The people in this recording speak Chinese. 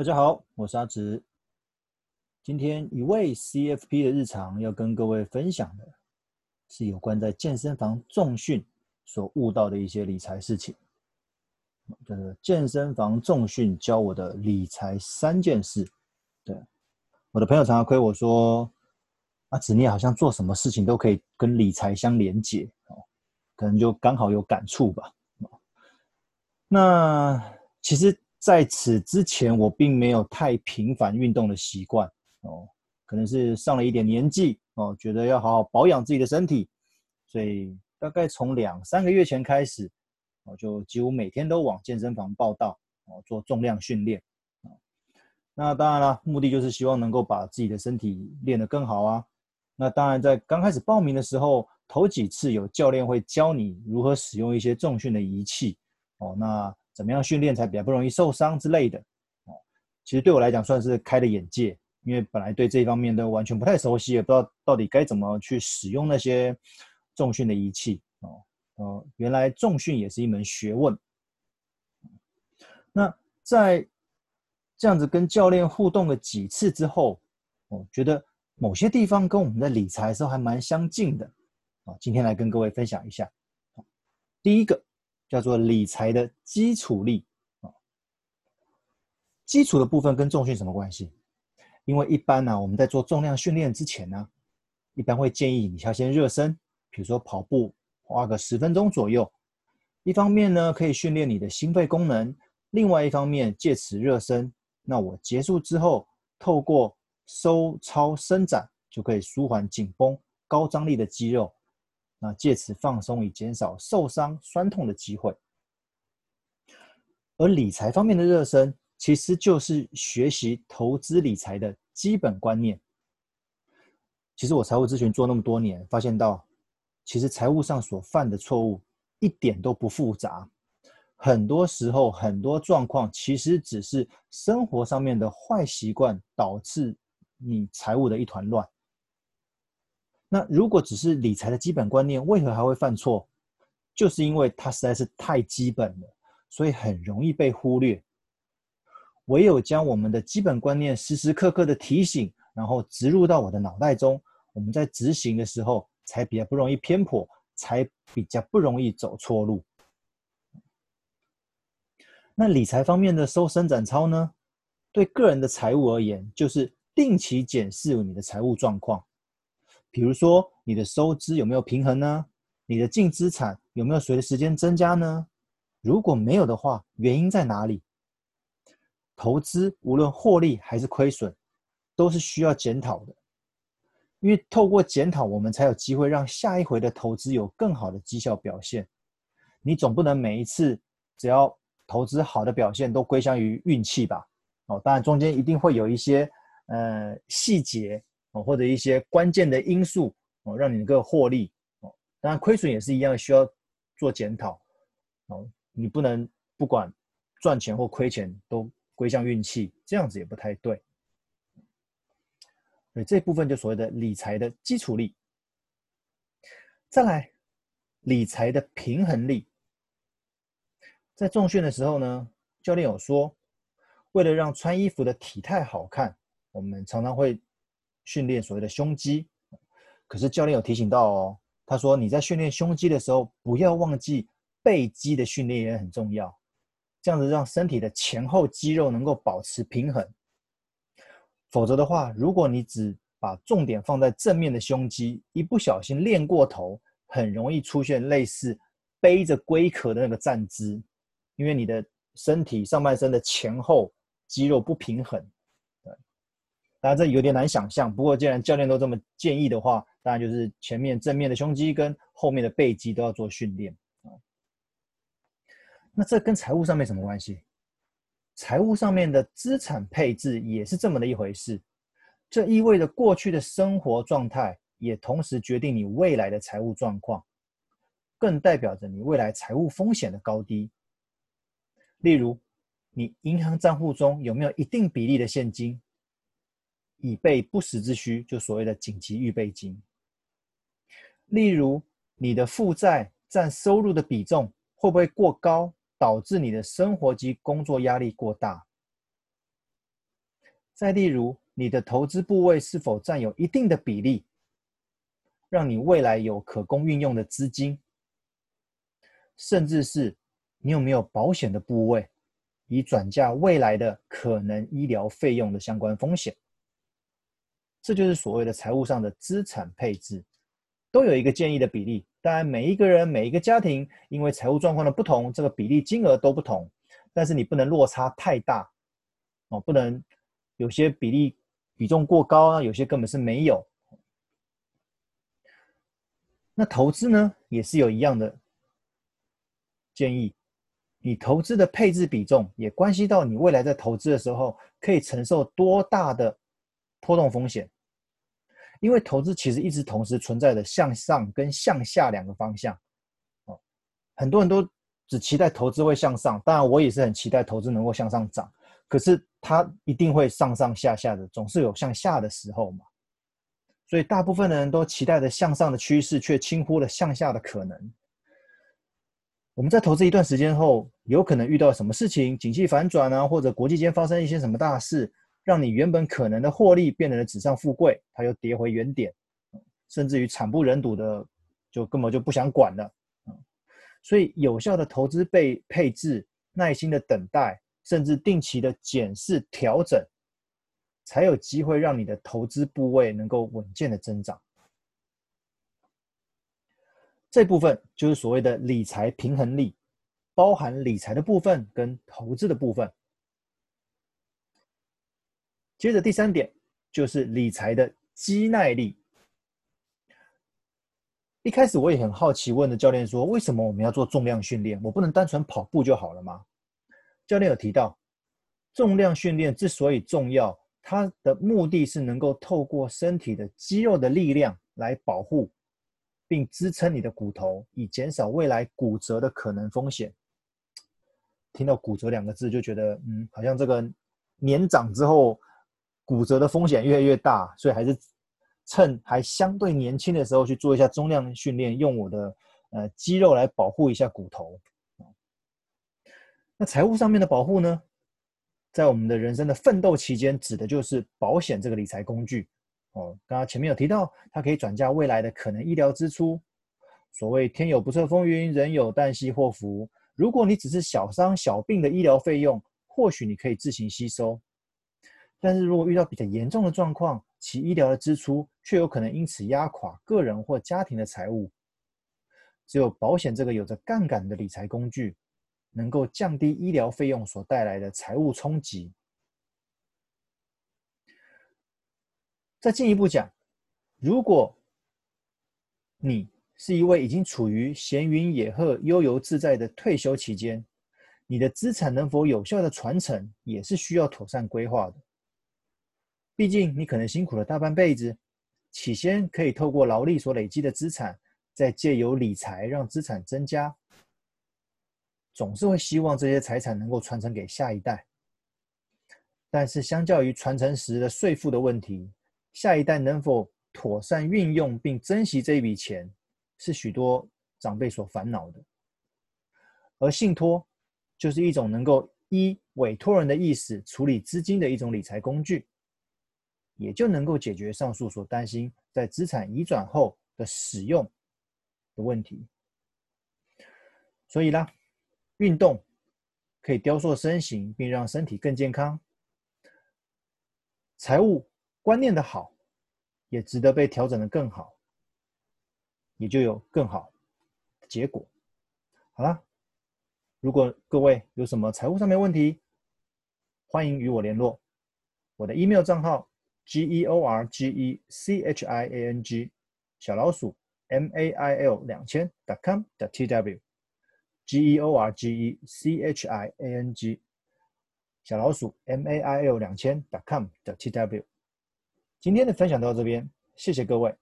大家好，我是阿直。今天一位 CFP 的日常要跟各位分享的是有关在健身房重训所悟到的一些理财事情。这个健身房重训教我的理财三件事。对，我的朋友常常亏我说，阿直你好像做什么事情都可以跟理财相连结哦，可能就刚好有感触吧。那其实。在此之前，我并没有太频繁运动的习惯哦，可能是上了一点年纪哦，觉得要好好保养自己的身体，所以大概从两三个月前开始，我就几乎每天都往健身房报到哦，做重量训练。那当然了，目的就是希望能够把自己的身体练得更好啊。那当然，在刚开始报名的时候，头几次有教练会教你如何使用一些重训的仪器哦，那。怎么样训练才比较不容易受伤之类的？哦，其实对我来讲算是开了眼界，因为本来对这一方面都完全不太熟悉，也不知道到底该怎么去使用那些重训的仪器。哦，哦，原来重训也是一门学问。那在这样子跟教练互动了几次之后，我觉得某些地方跟我们的理财的时候还蛮相近的。啊，今天来跟各位分享一下。第一个。叫做理财的基础力啊，基础的部分跟重训什么关系？因为一般呢，我们在做重量训练之前呢，一般会建议你要先热身，比如说跑步，花个十分钟左右。一方面呢，可以训练你的心肺功能；另外一方面，借此热身，那我结束之后，透过收操伸展，就可以舒缓紧绷、高张力的肌肉。那借此放松，以减少受伤、酸痛的机会。而理财方面的热身，其实就是学习投资理财的基本观念。其实我财务咨询做那么多年，发现到，其实财务上所犯的错误一点都不复杂，很多时候很多状况其实只是生活上面的坏习惯导致你财务的一团乱。那如果只是理财的基本观念，为何还会犯错？就是因为它实在是太基本了，所以很容易被忽略。唯有将我们的基本观念时时刻刻的提醒，然后植入到我的脑袋中，我们在执行的时候才比较不容易偏颇，才比较不容易走错路。那理财方面的收伸展操呢？对个人的财务而言，就是定期检视你的财务状况。比如说，你的收支有没有平衡呢？你的净资产有没有随着时间增加呢？如果没有的话，原因在哪里？投资无论获利还是亏损，都是需要检讨的。因为透过检讨，我们才有机会让下一回的投资有更好的绩效表现。你总不能每一次只要投资好的表现都归向于运气吧？哦，当然中间一定会有一些呃细节。哦，或者一些关键的因素哦，让你能够获利哦。当然，亏损也是一样，需要做检讨哦。你不能不管赚钱或亏钱都归向运气，这样子也不太对。所以这部分就所谓的理财的基础力。再来，理财的平衡力。在重训的时候呢，教练有说，为了让穿衣服的体态好看，我们常常会。训练所谓的胸肌，可是教练有提醒到哦，他说你在训练胸肌的时候，不要忘记背肌的训练也很重要，这样子让身体的前后肌肉能够保持平衡。否则的话，如果你只把重点放在正面的胸肌，一不小心练过头，很容易出现类似背着龟壳的那个站姿，因为你的身体上半身的前后肌肉不平衡。当然这有点难想象，不过既然教练都这么建议的话，当然就是前面正面的胸肌跟后面的背肌都要做训练啊。那这跟财务上面什么关系？财务上面的资产配置也是这么的一回事。这意味着过去的生活状态也同时决定你未来的财务状况，更代表着你未来财务风险的高低。例如，你银行账户中有没有一定比例的现金？以备不时之需，就所谓的紧急预备金。例如，你的负债占收入的比重会不会过高，导致你的生活及工作压力过大？再例如，你的投资部位是否占有一定的比例，让你未来有可供运用的资金，甚至是你有没有保险的部位，以转嫁未来的可能医疗费用的相关风险。这就是所谓的财务上的资产配置，都有一个建议的比例。当然，每一个人、每一个家庭，因为财务状况的不同，这个比例金额都不同。但是你不能落差太大，哦，不能有些比例。比重过高啊，有些根本是没有。那投资呢，也是有一样的建议。你投资的配置比重也关系到你未来在投资的时候可以承受多大的波动风险。因为投资其实一直同时存在的向上跟向下两个方向。哦，很多人都只期待投资会向上，当然我也是很期待投资能够向上涨。可是它一定会上上下下的，总是有向下的时候嘛。所以大部分的人都期待着向上的趋势，却轻忽了向下的可能。我们在投资一段时间后，有可能遇到什么事情，景气反转啊，或者国际间发生一些什么大事，让你原本可能的获利变成了纸上富贵，它又跌回原点，甚至于惨不忍睹的，就根本就不想管了。所以有效的投资被配置，耐心的等待。甚至定期的检视调整，才有机会让你的投资部位能够稳健的增长。这部分就是所谓的理财平衡力，包含理财的部分跟投资的部分。接着第三点就是理财的肌耐力。一开始我也很好奇，问的教练说：“为什么我们要做重量训练？我不能单纯跑步就好了吗？”教练有提到，重量训练之所以重要，它的目的是能够透过身体的肌肉的力量来保护并支撑你的骨头，以减少未来骨折的可能风险。听到“骨折”两个字，就觉得嗯，好像这个年长之后骨折的风险越来越大，所以还是趁还相对年轻的时候去做一下重量训练，用我的呃肌肉来保护一下骨头。那财务上面的保护呢，在我们的人生的奋斗期间，指的就是保险这个理财工具。哦，刚刚前面有提到，它可以转嫁未来的可能医疗支出。所谓天有不测风云，人有旦夕祸福。如果你只是小伤小病的医疗费用，或许你可以自行吸收。但是如果遇到比较严重的状况，其医疗的支出却有可能因此压垮个人或家庭的财务。只有保险这个有着杠杆的理财工具。能够降低医疗费用所带来的财务冲击。再进一步讲，如果你是一位已经处于闲云野鹤、悠游自在的退休期间，你的资产能否有效的传承，也是需要妥善规划的。毕竟你可能辛苦了大半辈子，起先可以透过劳力所累积的资产，再借由理财让资产增加。总是会希望这些财产能够传承给下一代，但是相较于传承时的税负的问题，下一代能否妥善运用并珍惜这一笔钱，是许多长辈所烦恼的。而信托就是一种能够依委托人的意思处理资金的一种理财工具，也就能够解决上述所担心在资产移转后的使用的问题。所以啦。运动可以雕塑身形，并让身体更健康。财务观念的好，也值得被调整的更好，也就有更好的结果。好了，如果各位有什么财务上面问题，欢迎与我联络。我的 email 账号 g e o r g e c h i a n g 小老鼠 m a i l 两千 dot com 点 tw。George Chiang，小老鼠 M A I L 两千 .com 的 T W，今天的分享到这边，谢谢各位。